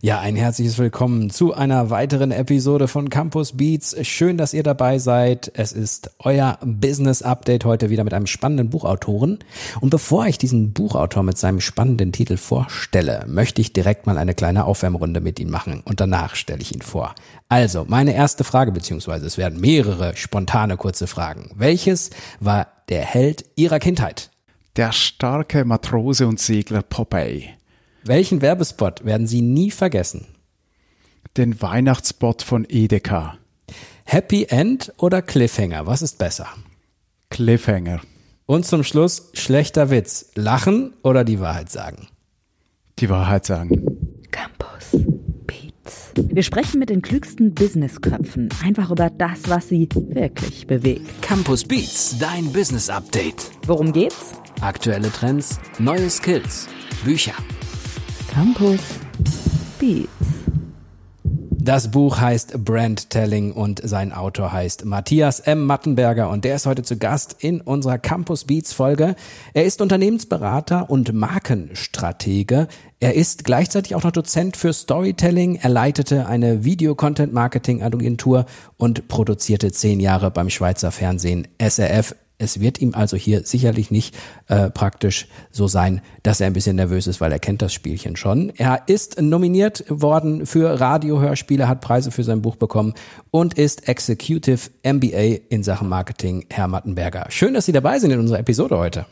Ja, ein herzliches Willkommen zu einer weiteren Episode von Campus Beats. Schön, dass ihr dabei seid. Es ist euer Business Update heute wieder mit einem spannenden Buchautoren. Und bevor ich diesen Buchautor mit seinem spannenden Titel vorstelle, möchte ich direkt mal eine kleine Aufwärmrunde mit ihm machen und danach stelle ich ihn vor. Also, meine erste Frage, beziehungsweise es werden mehrere spontane kurze Fragen. Welches war der Held Ihrer Kindheit? Der starke Matrose und Segler Popeye. Welchen Werbespot werden Sie nie vergessen? Den Weihnachtsspot von Edeka. Happy End oder Cliffhanger? Was ist besser? Cliffhanger. Und zum Schluss schlechter Witz. Lachen oder die Wahrheit sagen? Die Wahrheit sagen. Campus Beats. Wir sprechen mit den klügsten Businessköpfen einfach über das, was sie wirklich bewegt. Campus Beats, dein Business Update. Worum geht's? Aktuelle Trends, neue Skills, Bücher. Campus Beats. Das Buch heißt Brand Telling und sein Autor heißt Matthias M. Mattenberger und der ist heute zu Gast in unserer Campus Beats Folge. Er ist Unternehmensberater und Markenstratege. Er ist gleichzeitig auch noch Dozent für Storytelling. Er leitete eine Video-Content-Marketing-Agentur und produzierte zehn Jahre beim Schweizer Fernsehen SRF es wird ihm also hier sicherlich nicht äh, praktisch so sein, dass er ein bisschen nervös ist, weil er kennt das Spielchen schon. Er ist nominiert worden für Radiohörspiele, hat Preise für sein Buch bekommen und ist Executive MBA in Sachen Marketing, Herr Mattenberger. Schön, dass Sie dabei sind in unserer Episode heute.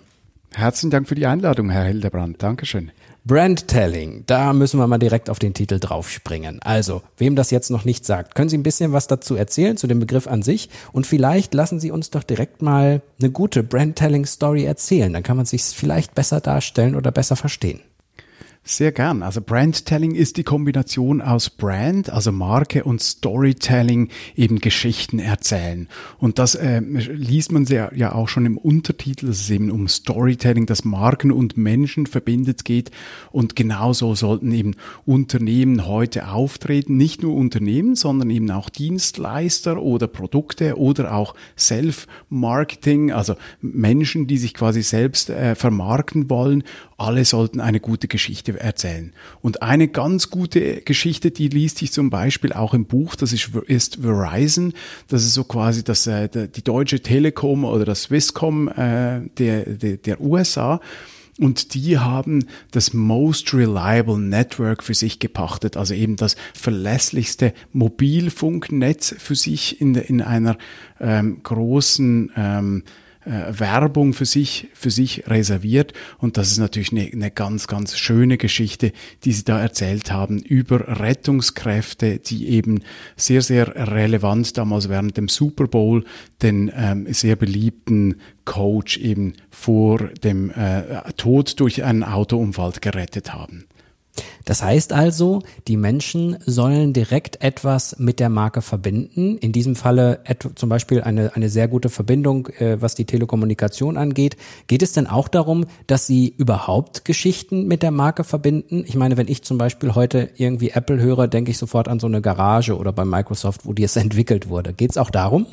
Herzlichen Dank für die Einladung, Herr Hildebrand. Dankeschön. Brandtelling, da müssen wir mal direkt auf den Titel draufspringen. Also, wem das jetzt noch nicht sagt, können Sie ein bisschen was dazu erzählen, zu dem Begriff an sich? Und vielleicht lassen Sie uns doch direkt mal eine gute Brandtelling-Story erzählen. Dann kann man sich vielleicht besser darstellen oder besser verstehen. Sehr gern. Also Brandtelling ist die Kombination aus Brand, also Marke und Storytelling, eben Geschichten erzählen. Und das äh, liest man sehr, ja auch schon im Untertitel, dass es eben um Storytelling, das Marken und Menschen verbindet geht. Und genauso sollten eben Unternehmen heute auftreten. Nicht nur Unternehmen, sondern eben auch Dienstleister oder Produkte oder auch Self-Marketing, also Menschen, die sich quasi selbst äh, vermarkten wollen. Alle sollten eine gute Geschichte erzählen. Und eine ganz gute Geschichte, die liest sich zum Beispiel auch im Buch, das ist, ist Verizon. Das ist so quasi das, äh, die Deutsche Telekom oder das Swisscom äh, der, der, der USA. Und die haben das Most Reliable Network für sich gepachtet, also eben das verlässlichste Mobilfunknetz für sich in, in einer ähm, großen ähm, äh, Werbung für sich, für sich reserviert. Und das ist natürlich eine, eine ganz, ganz schöne Geschichte, die Sie da erzählt haben über Rettungskräfte, die eben sehr, sehr relevant damals während dem Super Bowl den ähm, sehr beliebten Coach eben vor dem äh, Tod durch einen Autounfall gerettet haben. Das heißt also, die Menschen sollen direkt etwas mit der Marke verbinden. In diesem Falle zum Beispiel eine, eine sehr gute Verbindung, äh, was die Telekommunikation angeht. Geht es denn auch darum, dass sie überhaupt Geschichten mit der Marke verbinden? Ich meine, wenn ich zum Beispiel heute irgendwie Apple höre, denke ich sofort an so eine Garage oder bei Microsoft, wo die es entwickelt wurde. Geht es auch darum?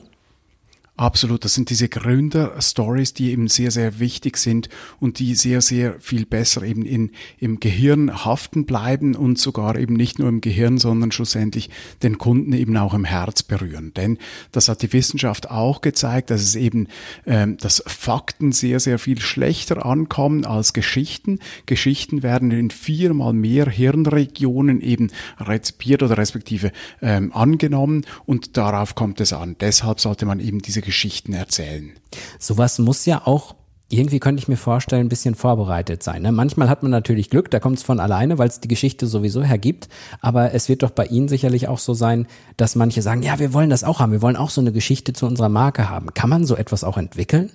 Absolut, das sind diese Gründer-Stories, die eben sehr, sehr wichtig sind und die sehr, sehr viel besser eben in, im Gehirn haften bleiben und sogar eben nicht nur im Gehirn, sondern schlussendlich den Kunden eben auch im Herz berühren. Denn das hat die Wissenschaft auch gezeigt, dass es eben, ähm, dass Fakten sehr, sehr viel schlechter ankommen als Geschichten. Geschichten werden in viermal mehr Hirnregionen eben rezipiert oder respektive ähm, angenommen und darauf kommt es an. Deshalb sollte man eben diese Geschichten erzählen. Sowas muss ja auch irgendwie könnte ich mir vorstellen, ein bisschen vorbereitet sein. Ne? Manchmal hat man natürlich Glück, da kommt es von alleine, weil es die Geschichte sowieso hergibt. Aber es wird doch bei Ihnen sicherlich auch so sein, dass manche sagen, ja, wir wollen das auch haben, wir wollen auch so eine Geschichte zu unserer Marke haben. Kann man so etwas auch entwickeln?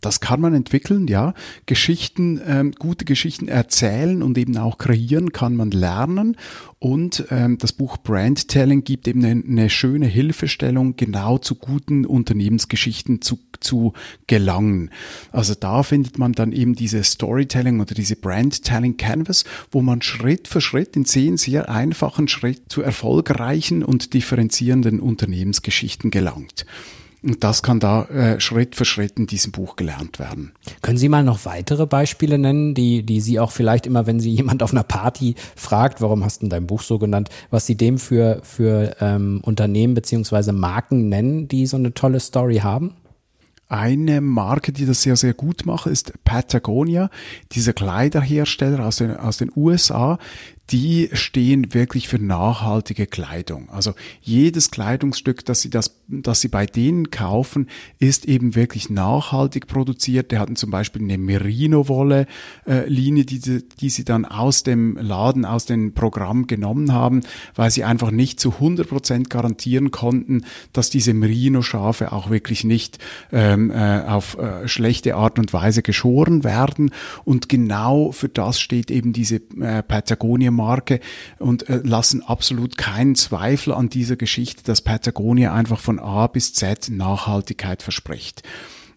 Das kann man entwickeln, ja. Geschichten, ähm, gute Geschichten erzählen und eben auch kreieren kann man lernen. Und ähm, das Buch Brand Telling gibt eben eine, eine schöne Hilfestellung, genau zu guten Unternehmensgeschichten zu, zu gelangen. Also da findet man dann eben diese Storytelling oder diese Brand Telling Canvas, wo man Schritt für Schritt in zehn sehr einfachen Schritt zu erfolgreichen und differenzierenden Unternehmensgeschichten gelangt. Und das kann da äh, Schritt für Schritt in diesem Buch gelernt werden. Können Sie mal noch weitere Beispiele nennen, die, die Sie auch vielleicht immer, wenn Sie jemand auf einer Party fragt, warum hast du dein Buch so genannt, was Sie dem für, für ähm, Unternehmen beziehungsweise Marken nennen, die so eine tolle Story haben? Eine Marke, die das sehr, sehr gut macht, ist Patagonia, dieser Kleiderhersteller aus den, aus den USA, die stehen wirklich für nachhaltige Kleidung. Also jedes Kleidungsstück, das sie, das, das sie bei denen kaufen, ist eben wirklich nachhaltig produziert. Die hatten zum Beispiel eine Merino-Wolle-Linie, die, die sie dann aus dem Laden, aus dem Programm genommen haben, weil sie einfach nicht zu 100 Prozent garantieren konnten, dass diese Merino-Schafe auch wirklich nicht ähm, äh, auf äh, schlechte Art und Weise geschoren werden. Und genau für das steht eben diese äh, Patagonia Marke und äh, lassen absolut keinen Zweifel an dieser Geschichte, dass Patagonia einfach von A bis Z Nachhaltigkeit verspricht.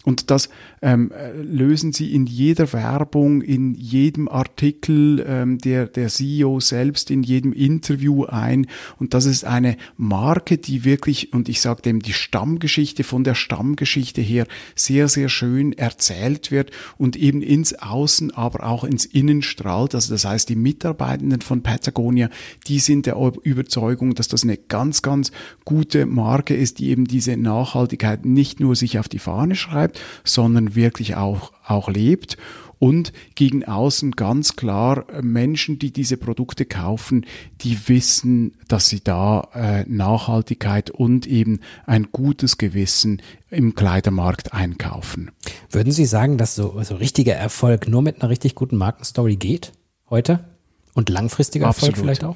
Und das ähm, lösen sie in jeder Werbung, in jedem Artikel ähm, der, der CEO selbst, in jedem Interview ein. Und das ist eine Marke, die wirklich, und ich sage dem, die Stammgeschichte von der Stammgeschichte her sehr, sehr schön erzählt wird und eben ins Außen, aber auch ins Innen strahlt. Also das heißt, die Mitarbeitenden von Patagonia, die sind der Überzeugung, dass das eine ganz, ganz gute Marke ist, die eben diese Nachhaltigkeit nicht nur sich auf die Fahne schreibt, sondern wirklich auch, auch lebt und gegen außen ganz klar äh, Menschen, die diese Produkte kaufen, die wissen, dass sie da äh, Nachhaltigkeit und eben ein gutes Gewissen im Kleidermarkt einkaufen. Würden Sie sagen, dass so, so richtiger Erfolg nur mit einer richtig guten Markenstory geht heute? Und langfristiger Erfolg Absolut. vielleicht auch?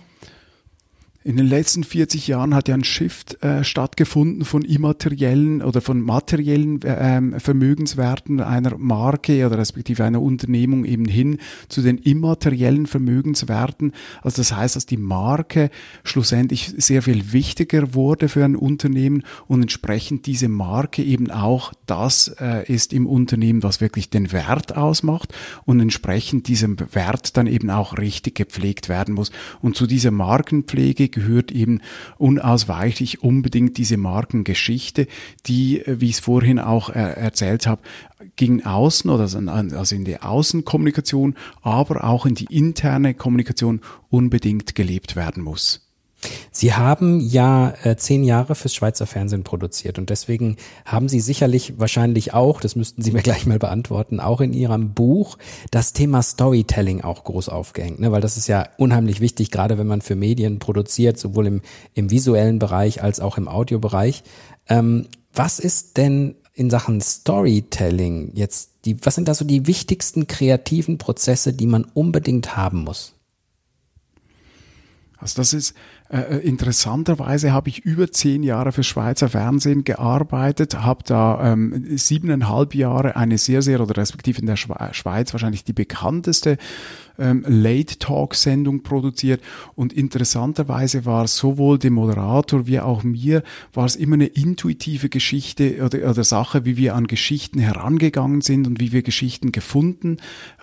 In den letzten 40 Jahren hat ja ein Shift äh, stattgefunden von immateriellen oder von materiellen äh, Vermögenswerten einer Marke oder respektive einer Unternehmung eben hin zu den immateriellen Vermögenswerten. Also das heißt, dass die Marke schlussendlich sehr viel wichtiger wurde für ein Unternehmen und entsprechend diese Marke eben auch das äh, ist im Unternehmen, was wirklich den Wert ausmacht und entsprechend diesem Wert dann eben auch richtig gepflegt werden muss. Und zu dieser Markenpflege gehört eben unausweichlich unbedingt diese Markengeschichte, die, äh, wie ich es vorhin auch äh, erzählt habe, gegen außen oder also in die Außenkommunikation, aber auch in die interne Kommunikation unbedingt gelebt werden muss. Sie haben ja äh, zehn Jahre fürs Schweizer Fernsehen produziert und deswegen haben Sie sicherlich wahrscheinlich auch, das müssten Sie mir gleich mal beantworten, auch in Ihrem Buch das Thema Storytelling auch groß aufgehängt, ne? weil das ist ja unheimlich wichtig, gerade wenn man für Medien produziert, sowohl im, im visuellen Bereich als auch im Audiobereich. Ähm, was ist denn in Sachen Storytelling jetzt die, was sind da so die wichtigsten kreativen Prozesse, die man unbedingt haben muss? Also das ist äh, äh, interessanterweise habe ich über zehn Jahre für Schweizer Fernsehen gearbeitet, habe da ähm, siebeneinhalb Jahre eine sehr, sehr, oder respektive in der Schweiz wahrscheinlich die bekannteste ähm, Late-Talk-Sendung produziert. Und interessanterweise war sowohl dem Moderator wie auch mir, war es immer eine intuitive Geschichte oder, oder Sache, wie wir an Geschichten herangegangen sind und wie wir Geschichten gefunden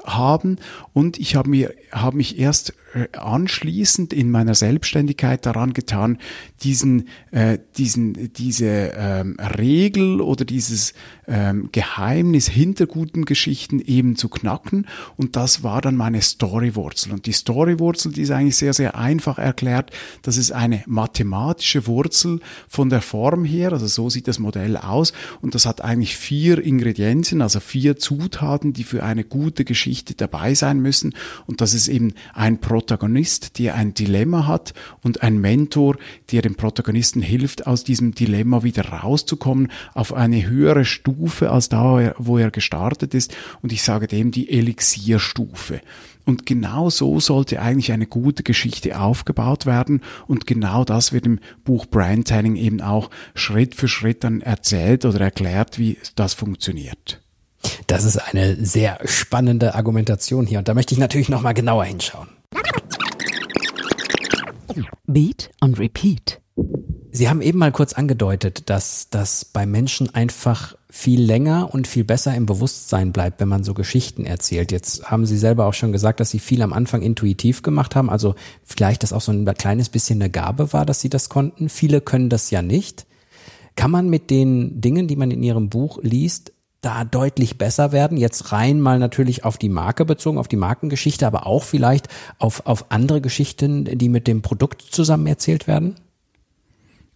haben. Und ich habe mir habe mich erst äh, anschließend in meiner Selbstständigkeit daran getan, diesen äh, diesen diese ähm, Regel oder dieses ähm, Geheimnis hinter guten Geschichten eben zu knacken und das war dann meine Storywurzel. Und die Storywurzel, die ist eigentlich sehr, sehr einfach erklärt. Das ist eine mathematische Wurzel von der Form her. Also so sieht das Modell aus. Und das hat eigentlich vier Ingredienzen, also vier Zutaten, die für eine gute Geschichte dabei sein müssen. Und das ist eben ein Protagonist, der ein Dilemma hat und ein Mentor, der dem Protagonisten hilft, aus diesem Dilemma wieder rauszukommen, auf eine höhere Stufe als da, wo er gestartet ist. Und ich sage dem die Elixierstufe. Und genau so sollte eigentlich eine gute Geschichte aufgebaut werden. Und genau das wird im Buch Brandtelling eben auch Schritt für Schritt dann erzählt oder erklärt, wie das funktioniert. Das ist eine sehr spannende Argumentation hier. Und da möchte ich natürlich nochmal genauer hinschauen. Beat und Repeat. Sie haben eben mal kurz angedeutet, dass das bei Menschen einfach viel länger und viel besser im Bewusstsein bleibt, wenn man so Geschichten erzählt. Jetzt haben Sie selber auch schon gesagt, dass Sie viel am Anfang intuitiv gemacht haben, also vielleicht das auch so ein kleines bisschen eine Gabe war, dass Sie das konnten. Viele können das ja nicht. Kann man mit den Dingen, die man in Ihrem Buch liest, da deutlich besser werden? Jetzt rein mal natürlich auf die Marke bezogen, auf die Markengeschichte, aber auch vielleicht auf, auf andere Geschichten, die mit dem Produkt zusammen erzählt werden?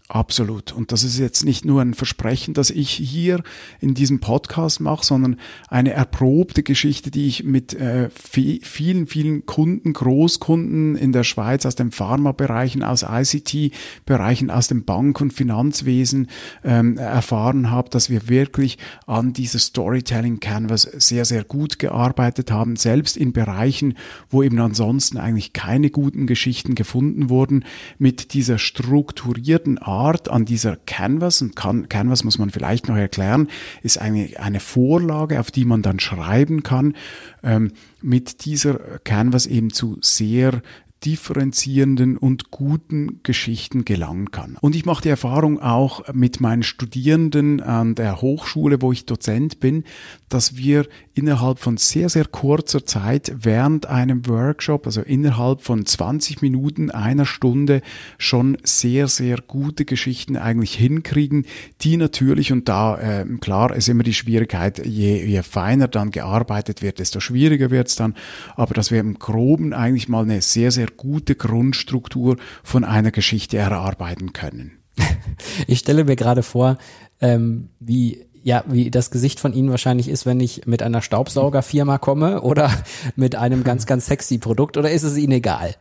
Absolut. Und das ist jetzt nicht nur ein Versprechen, das ich hier in diesem Podcast mache, sondern eine erprobte Geschichte, die ich mit äh, vielen, vielen Kunden, Großkunden in der Schweiz aus den Pharmabereichen, aus ICT-Bereichen, aus dem Bank- und Finanzwesen ähm, erfahren habe, dass wir wirklich an dieser Storytelling Canvas sehr, sehr gut gearbeitet haben, selbst in Bereichen, wo eben ansonsten eigentlich keine guten Geschichten gefunden wurden, mit dieser strukturierten Art Art an dieser Canvas, und Canvas muss man vielleicht noch erklären, ist eine, eine Vorlage, auf die man dann schreiben kann, ähm, mit dieser Canvas eben zu sehr differenzierenden und guten Geschichten gelangen kann. Und ich mache die Erfahrung auch mit meinen Studierenden an der Hochschule, wo ich Dozent bin, dass wir innerhalb von sehr, sehr kurzer Zeit während einem Workshop, also innerhalb von 20 Minuten, einer Stunde, schon sehr, sehr gute Geschichten eigentlich hinkriegen, die natürlich, und da äh, klar ist immer die Schwierigkeit, je, je feiner dann gearbeitet wird, desto schwieriger wird es dann, aber dass wir im Groben eigentlich mal eine sehr, sehr gute Grundstruktur von einer Geschichte erarbeiten können. Ich stelle mir gerade vor, ähm, wie ja, wie das Gesicht von Ihnen wahrscheinlich ist, wenn ich mit einer Staubsaugerfirma komme oder mit einem ganz, ganz sexy Produkt oder ist es Ihnen egal?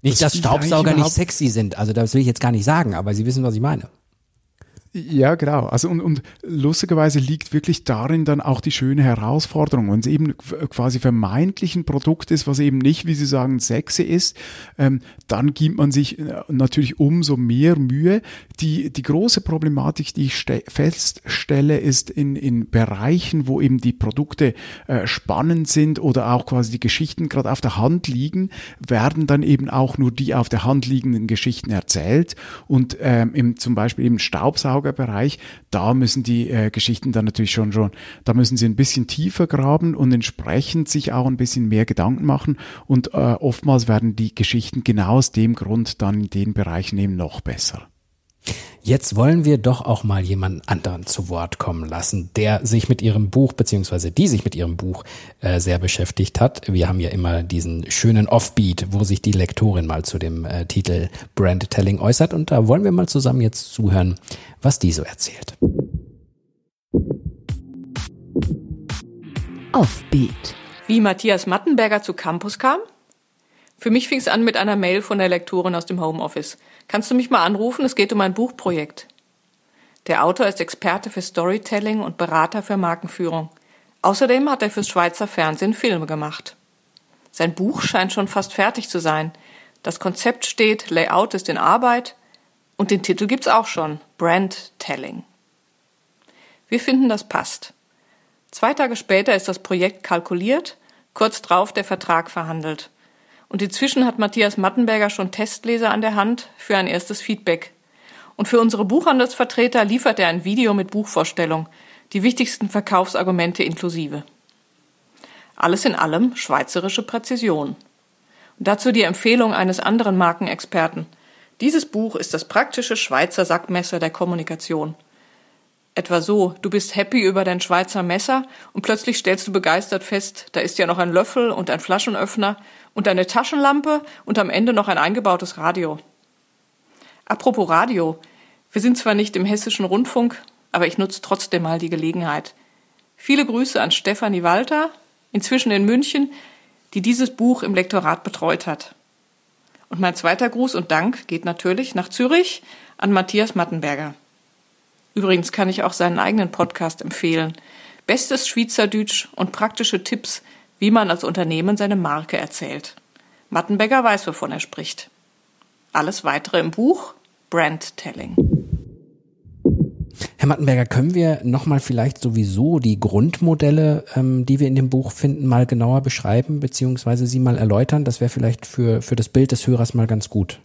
Nicht, das dass Staubsauger nicht sexy sind, also das will ich jetzt gar nicht sagen, aber Sie wissen, was ich meine. Ja, genau. Also und, und lustigerweise liegt wirklich darin dann auch die schöne Herausforderung. Wenn es eben quasi vermeintlich ein Produkt ist, was eben nicht, wie Sie sagen, sexy ist, ähm, dann gibt man sich äh, natürlich umso mehr Mühe. Die, die große Problematik, die ich feststelle, ist in, in Bereichen, wo eben die Produkte äh, spannend sind oder auch quasi die Geschichten gerade auf der Hand liegen, werden dann eben auch nur die auf der Hand liegenden Geschichten erzählt. Und ähm, im, zum Beispiel eben Staubsauger Staubsaugerbereich, da müssen die äh, Geschichten dann natürlich schon schon, da müssen sie ein bisschen tiefer graben und entsprechend sich auch ein bisschen mehr Gedanken machen und äh, oftmals werden die Geschichten genau aus dem Grund dann in den Bereichen eben noch besser. Jetzt wollen wir doch auch mal jemanden anderen zu Wort kommen lassen, der sich mit ihrem Buch beziehungsweise die sich mit ihrem Buch äh, sehr beschäftigt hat. Wir haben ja immer diesen schönen Offbeat, wo sich die Lektorin mal zu dem äh, Titel Brandtelling äußert und da wollen wir mal zusammen jetzt zuhören, was die so erzählt. Offbeat. Wie Matthias Mattenberger zu Campus kam? Für mich fing es an mit einer Mail von der Lektorin aus dem Homeoffice. Kannst du mich mal anrufen? Es geht um ein Buchprojekt. Der Autor ist Experte für Storytelling und Berater für Markenführung. Außerdem hat er fürs Schweizer Fernsehen Filme gemacht. Sein Buch scheint schon fast fertig zu sein. Das Konzept steht, Layout ist in Arbeit und den Titel gibt's auch schon, Brand Telling. Wir finden, das passt. Zwei Tage später ist das Projekt kalkuliert, kurz drauf der Vertrag verhandelt. Und inzwischen hat Matthias Mattenberger schon Testleser an der Hand für ein erstes Feedback. Und für unsere Buchhandelsvertreter liefert er ein Video mit Buchvorstellung, die wichtigsten Verkaufsargumente inklusive. Alles in allem schweizerische Präzision. Und dazu die Empfehlung eines anderen Markenexperten. Dieses Buch ist das praktische Schweizer Sackmesser der Kommunikation. Etwa so, du bist happy über dein Schweizer Messer und plötzlich stellst du begeistert fest, da ist ja noch ein Löffel und ein Flaschenöffner und eine Taschenlampe und am Ende noch ein eingebautes Radio. Apropos Radio, wir sind zwar nicht im hessischen Rundfunk, aber ich nutze trotzdem mal die Gelegenheit. Viele Grüße an Stefanie Walter, inzwischen in München, die dieses Buch im Lektorat betreut hat. Und mein zweiter Gruß und Dank geht natürlich nach Zürich an Matthias Mattenberger. Übrigens kann ich auch seinen eigenen Podcast empfehlen. Bestes Schweizerdeutsch und praktische Tipps wie man als Unternehmen seine Marke erzählt. Mattenberger weiß, wovon er spricht. Alles weitere im Buch Brand Telling. Herr Mattenberger, können wir nochmal vielleicht sowieso die Grundmodelle, ähm, die wir in dem Buch finden, mal genauer beschreiben, beziehungsweise sie mal erläutern? Das wäre vielleicht für, für das Bild des Hörers mal ganz gut.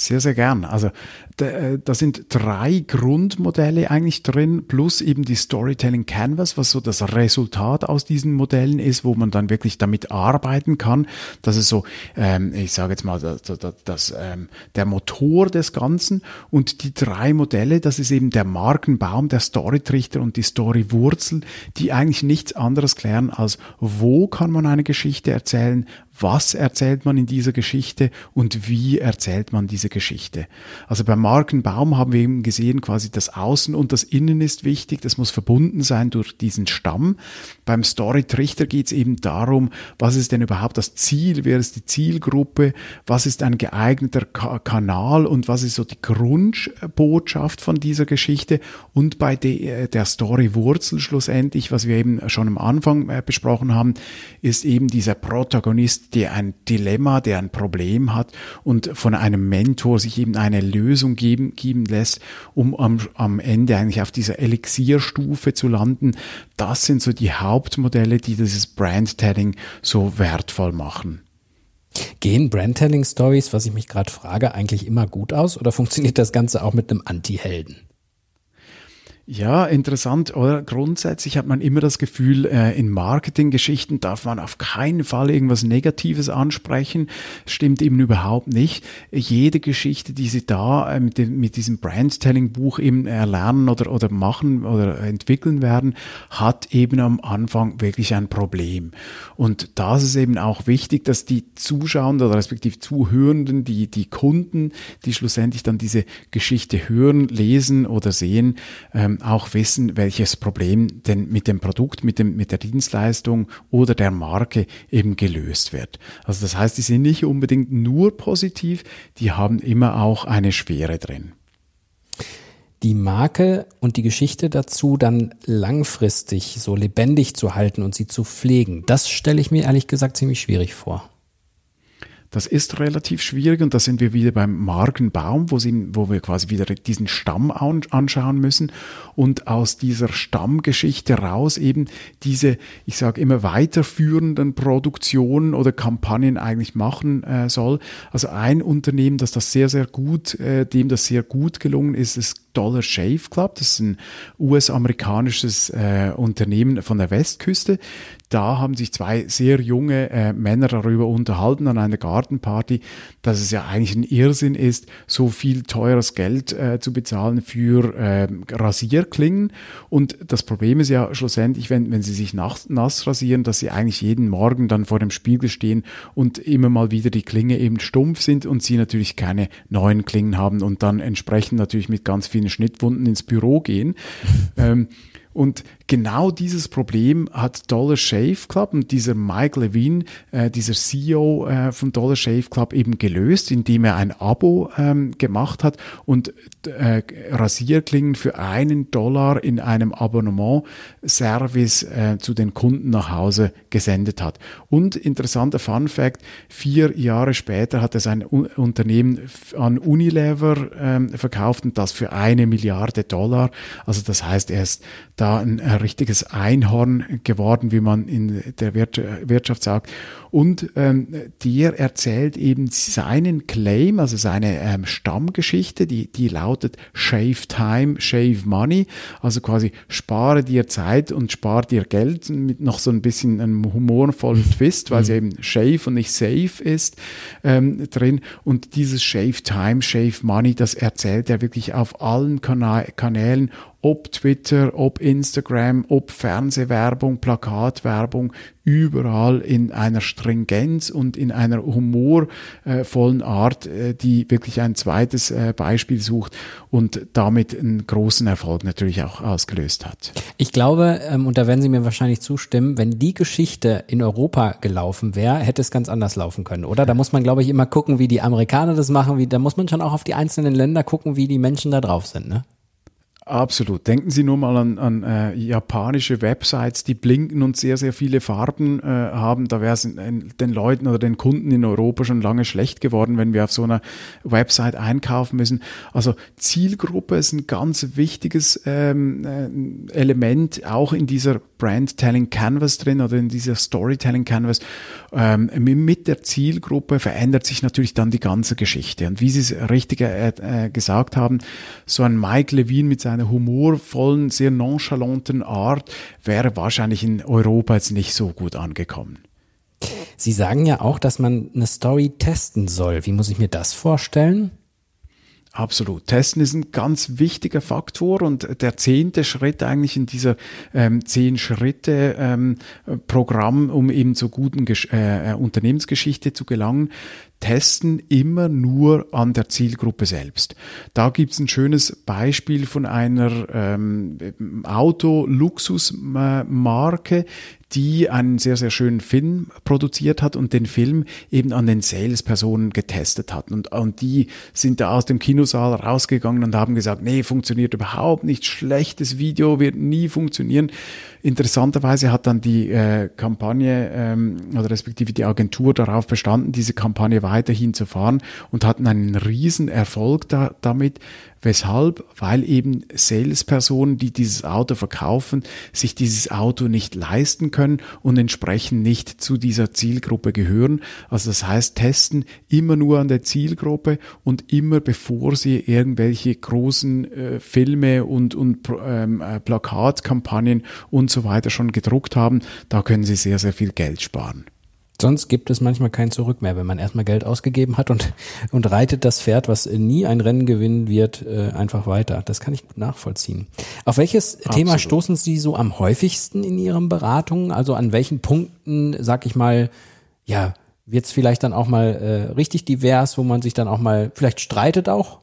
Sehr, sehr gern. Also äh, da sind drei Grundmodelle eigentlich drin, plus eben die Storytelling Canvas, was so das Resultat aus diesen Modellen ist, wo man dann wirklich damit arbeiten kann. Das ist so, ähm, ich sage jetzt mal, das, das, das ähm, der Motor des Ganzen. Und die drei Modelle, das ist eben der Markenbaum, der Storytrichter und die Storywurzel, die eigentlich nichts anderes klären als, wo kann man eine Geschichte erzählen, was erzählt man in dieser Geschichte und wie erzählt man diese Geschichte. Also beim Markenbaum haben wir eben gesehen, quasi das Außen und das Innen ist wichtig, das muss verbunden sein durch diesen Stamm. Beim Story Trichter geht es eben darum, was ist denn überhaupt das Ziel, wer ist die Zielgruppe, was ist ein geeigneter Ka Kanal? Und was ist so die Grundbotschaft von dieser Geschichte? Und bei de, der Story Wurzel schlussendlich, was wir eben schon am Anfang äh, besprochen haben, ist eben dieser Protagonist der ein Dilemma, der ein Problem hat und von einem Mentor sich eben eine Lösung geben, geben lässt, um am, am Ende eigentlich auf dieser Elixierstufe zu landen. Das sind so die Hauptmodelle, die dieses Brandtelling so wertvoll machen. Gehen Brandtelling-Stories, was ich mich gerade frage, eigentlich immer gut aus oder funktioniert das Ganze auch mit einem Anti-Helden? Ja, interessant, oder? Grundsätzlich hat man immer das Gefühl, äh, in Marketinggeschichten darf man auf keinen Fall irgendwas Negatives ansprechen. Stimmt eben überhaupt nicht. Jede Geschichte, die Sie da äh, mit, dem, mit diesem Brandtelling-Buch eben erlernen oder, oder machen oder entwickeln werden, hat eben am Anfang wirklich ein Problem. Und da ist eben auch wichtig, dass die Zuschauenden oder respektive Zuhörenden, die, die Kunden, die schlussendlich dann diese Geschichte hören, lesen oder sehen, ähm, auch wissen, welches Problem denn mit dem Produkt, mit, dem, mit der Dienstleistung oder der Marke eben gelöst wird. Also das heißt, die sind nicht unbedingt nur positiv, die haben immer auch eine Schwere drin die Marke und die Geschichte dazu dann langfristig so lebendig zu halten und sie zu pflegen, das stelle ich mir ehrlich gesagt ziemlich schwierig vor. Das ist relativ schwierig und da sind wir wieder beim Markenbaum, wo, sie, wo wir quasi wieder diesen Stamm anschauen müssen und aus dieser Stammgeschichte raus eben diese, ich sage immer, weiterführenden Produktionen oder Kampagnen eigentlich machen äh, soll. Also ein Unternehmen, das das sehr, sehr gut, äh, dem das sehr gut gelungen ist, ist Dollar Shave Club. Das ist ein US-amerikanisches äh, Unternehmen von der Westküste. Da haben sich zwei sehr junge äh, Männer darüber unterhalten an einer Gartenparty, dass es ja eigentlich ein Irrsinn ist, so viel teures Geld äh, zu bezahlen für äh, Rasierklingen. Und das Problem ist ja schlussendlich, wenn, wenn sie sich nass, nass rasieren, dass sie eigentlich jeden Morgen dann vor dem Spiegel stehen und immer mal wieder die Klinge eben stumpf sind und sie natürlich keine neuen Klingen haben und dann entsprechend natürlich mit ganz vielen Schnittwunden ins Büro gehen. ähm, und genau dieses Problem hat Dollar Shave Club und dieser Mike Levine, äh, dieser CEO äh, von Dollar Shave Club eben gelöst, indem er ein Abo ähm, gemacht hat und äh, Rasierklingen für einen Dollar in einem Abonnement-Service äh, zu den Kunden nach Hause gesendet hat. Und interessanter Fun Fact, vier Jahre später hat er sein Unternehmen an Unilever ähm, verkauft und das für eine Milliarde Dollar. Also das heißt, er ist da ein, richtiges Einhorn geworden, wie man in der Wirtschaft sagt. Und ähm, der erzählt eben seinen Claim, also seine ähm, Stammgeschichte, die, die lautet Shave Time, Shave Money, also quasi spare dir Zeit und spare dir Geld mit noch so ein bisschen einem humorvollen Twist, weil mhm. sie eben Shave und nicht Safe ist ähm, drin. Und dieses Shave Time, Shave Money, das erzählt er wirklich auf allen Kana Kanälen ob Twitter, ob Instagram, ob Fernsehwerbung, Plakatwerbung, überall in einer Stringenz und in einer humorvollen Art, äh, die wirklich ein zweites äh, Beispiel sucht und damit einen großen Erfolg natürlich auch ausgelöst hat. Ich glaube, ähm, und da werden Sie mir wahrscheinlich zustimmen, wenn die Geschichte in Europa gelaufen wäre, hätte es ganz anders laufen können, oder? Da muss man, glaube ich, immer gucken, wie die Amerikaner das machen, wie, da muss man schon auch auf die einzelnen Länder gucken, wie die Menschen da drauf sind, ne? Absolut. Denken Sie nur mal an, an äh, japanische Websites, die blinken und sehr, sehr viele Farben äh, haben. Da wäre es den Leuten oder den Kunden in Europa schon lange schlecht geworden, wenn wir auf so einer Website einkaufen müssen. Also Zielgruppe ist ein ganz wichtiges ähm, äh, Element, auch in dieser Brand-Telling Canvas drin oder in dieser Storytelling Canvas. Ähm, mit der Zielgruppe verändert sich natürlich dann die ganze Geschichte. Und wie Sie es richtig äh, äh, gesagt haben, so ein Mike Levine mit seinem einer humorvollen, sehr nonchalanten Art wäre wahrscheinlich in Europa jetzt nicht so gut angekommen. Sie sagen ja auch, dass man eine Story testen soll. Wie muss ich mir das vorstellen? Absolut. Testen ist ein ganz wichtiger Faktor und der zehnte Schritt eigentlich in dieser ähm, zehn Schritte ähm, Programm, um eben zur guten Gesch äh, Unternehmensgeschichte zu gelangen, testen immer nur an der Zielgruppe selbst. Da gibt's ein schönes Beispiel von einer ähm, Auto-Luxus-Marke, die einen sehr, sehr schönen Film produziert hat und den Film eben an den Salespersonen getestet hat. Und, und die sind da aus dem Kinosaal rausgegangen und haben gesagt, nee, funktioniert überhaupt nicht, schlechtes Video wird nie funktionieren. Interessanterweise hat dann die äh, Kampagne ähm, oder respektive die Agentur darauf bestanden, diese Kampagne weiterhin zu fahren und hatten einen riesen Erfolg da, damit. Weshalb? Weil eben Salespersonen, die dieses Auto verkaufen, sich dieses Auto nicht leisten können und entsprechend nicht zu dieser Zielgruppe gehören. Also das heißt, testen immer nur an der Zielgruppe und immer bevor sie irgendwelche großen äh, Filme und, und ähm, äh, Plakatkampagnen und so weiter schon gedruckt haben, da können sie sehr, sehr viel Geld sparen. Sonst gibt es manchmal kein Zurück mehr, wenn man erstmal Geld ausgegeben hat und, und reitet das Pferd, was nie ein Rennen gewinnen wird, äh, einfach weiter. Das kann ich gut nachvollziehen. Auf welches Absolut. Thema stoßen Sie so am häufigsten in Ihren Beratungen? Also an welchen Punkten, sag ich mal, ja, wird es vielleicht dann auch mal äh, richtig divers, wo man sich dann auch mal vielleicht streitet auch?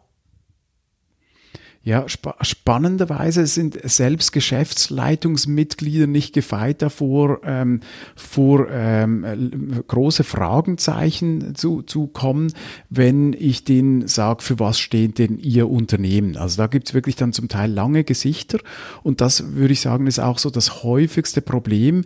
Ja, spa spannenderweise sind selbst Geschäftsleitungsmitglieder nicht gefeit davor, ähm, vor ähm, große Fragenzeichen zu, zu kommen, wenn ich denen sage, für was steht denn Ihr Unternehmen. Also da gibt's wirklich dann zum Teil lange Gesichter und das würde ich sagen, ist auch so das häufigste Problem,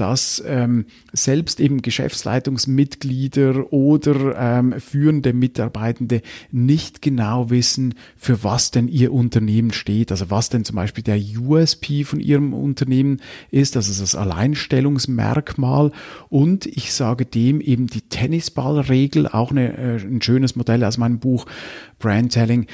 dass ähm, selbst eben Geschäftsleitungsmitglieder oder ähm, führende Mitarbeitende nicht genau wissen, für was denn ihr Unternehmen steht, also was denn zum Beispiel der USP von ihrem Unternehmen ist, also das Alleinstellungsmerkmal. Und ich sage dem eben die Tennisballregel, auch eine, äh, ein schönes Modell aus meinem Buch Brandtelling,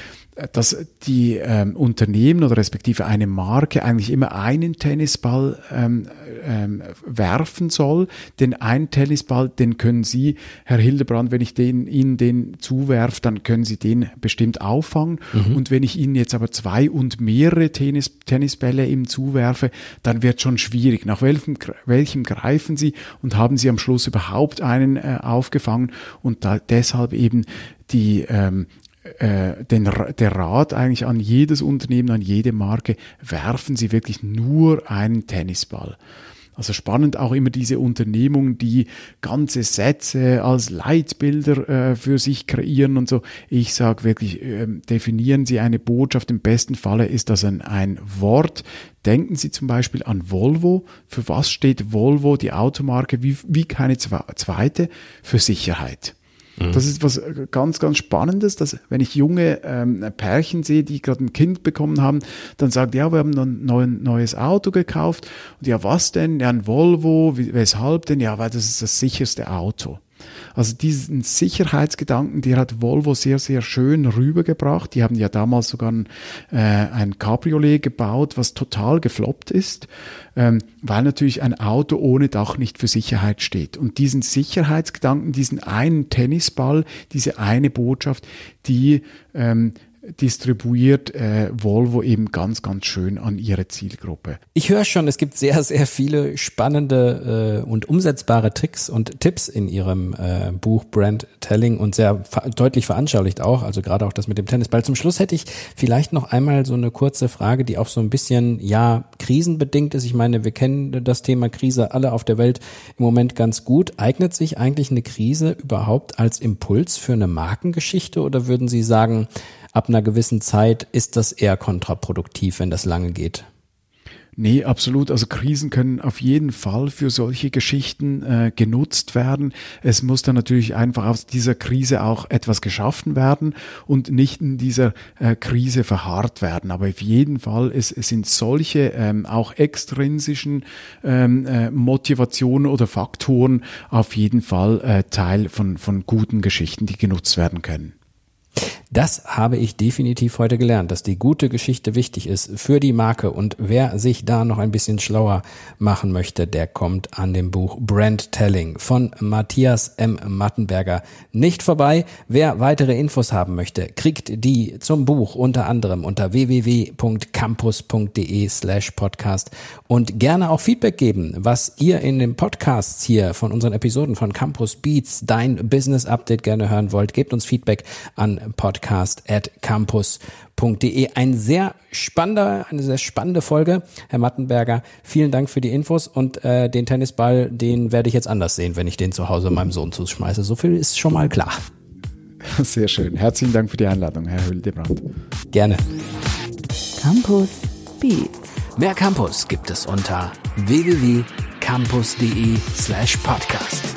dass die ähm, Unternehmen oder respektive eine Marke eigentlich immer einen Tennisball ähm, ähm, werfen soll. Denn ein Tennisball, den können Sie, Herr Hildebrand, wenn ich den, Ihnen den zuwerfe, dann können Sie den bestimmt auffangen. Mhm. Und wenn ich Ihnen jetzt aber zwei und mehrere Tennis, Tennisbälle ihm zuwerfe, dann wird schon schwierig. Nach welchem, welchem greifen Sie und haben Sie am Schluss überhaupt einen äh, aufgefangen? Und da, deshalb eben die ähm, äh, den, der Rat eigentlich an jedes Unternehmen, an jede Marke, werfen Sie wirklich nur einen Tennisball. Also spannend auch immer diese Unternehmungen, die ganze Sätze als Leitbilder äh, für sich kreieren und so. Ich sage wirklich, äh, definieren Sie eine Botschaft. Im besten Falle ist das ein, ein Wort. Denken Sie zum Beispiel an Volvo. Für was steht Volvo, die Automarke, wie, wie keine zweite? Für Sicherheit. Das ist was äh, ganz, ganz Spannendes, dass wenn ich junge ähm, Pärchen sehe, die gerade ein Kind bekommen haben, dann sagt, ja, wir haben ein neuen, neues Auto gekauft. Und ja, was denn? Ja, ein Volvo. Weshalb denn? Ja, weil das ist das sicherste Auto. Also diesen Sicherheitsgedanken, der hat Volvo sehr, sehr schön rübergebracht. Die haben ja damals sogar ein, äh, ein Cabriolet gebaut, was total gefloppt ist, ähm, weil natürlich ein Auto ohne Dach nicht für Sicherheit steht. Und diesen Sicherheitsgedanken, diesen einen Tennisball, diese eine Botschaft, die ähm, distribuiert äh, Volvo eben ganz, ganz schön an ihre Zielgruppe. Ich höre schon, es gibt sehr, sehr viele spannende äh, und umsetzbare Tricks und Tipps in Ihrem äh, Buch Brand Telling und sehr deutlich veranschaulicht auch, also gerade auch das mit dem Tennisball. Zum Schluss hätte ich vielleicht noch einmal so eine kurze Frage, die auch so ein bisschen, ja, krisenbedingt ist. Ich meine, wir kennen das Thema Krise alle auf der Welt im Moment ganz gut. Eignet sich eigentlich eine Krise überhaupt als Impuls für eine Markengeschichte oder würden Sie sagen, ab einer gewissen Zeit ist das eher kontraproduktiv, wenn das lange geht. Nee, absolut. Also Krisen können auf jeden Fall für solche Geschichten äh, genutzt werden. Es muss dann natürlich einfach aus dieser Krise auch etwas geschaffen werden und nicht in dieser äh, Krise verharrt werden. Aber auf jeden Fall, es, sind solche ähm, auch extrinsischen ähm, äh, Motivationen oder Faktoren auf jeden Fall äh, Teil von, von guten Geschichten, die genutzt werden können. Das habe ich definitiv heute gelernt, dass die gute Geschichte wichtig ist für die Marke. Und wer sich da noch ein bisschen schlauer machen möchte, der kommt an dem Buch Brand Telling von Matthias M. Mattenberger nicht vorbei. Wer weitere Infos haben möchte, kriegt die zum Buch unter anderem unter www.campus.de slash podcast und gerne auch Feedback geben, was ihr in den Podcasts hier von unseren Episoden von Campus Beats, dein Business Update gerne hören wollt. Gebt uns Feedback an podcast at campus.de. Ein sehr spannender, eine sehr spannende Folge, Herr Mattenberger. Vielen Dank für die Infos und äh, den Tennisball, den werde ich jetzt anders sehen, wenn ich den zu Hause meinem Sohn zuschmeiße. So viel ist schon mal klar. Sehr schön. Herzlichen Dank für die Einladung, Herr Hüldebrand. Gerne. Campus Beats. Mehr Campus gibt es unter www.campus.de slash podcast.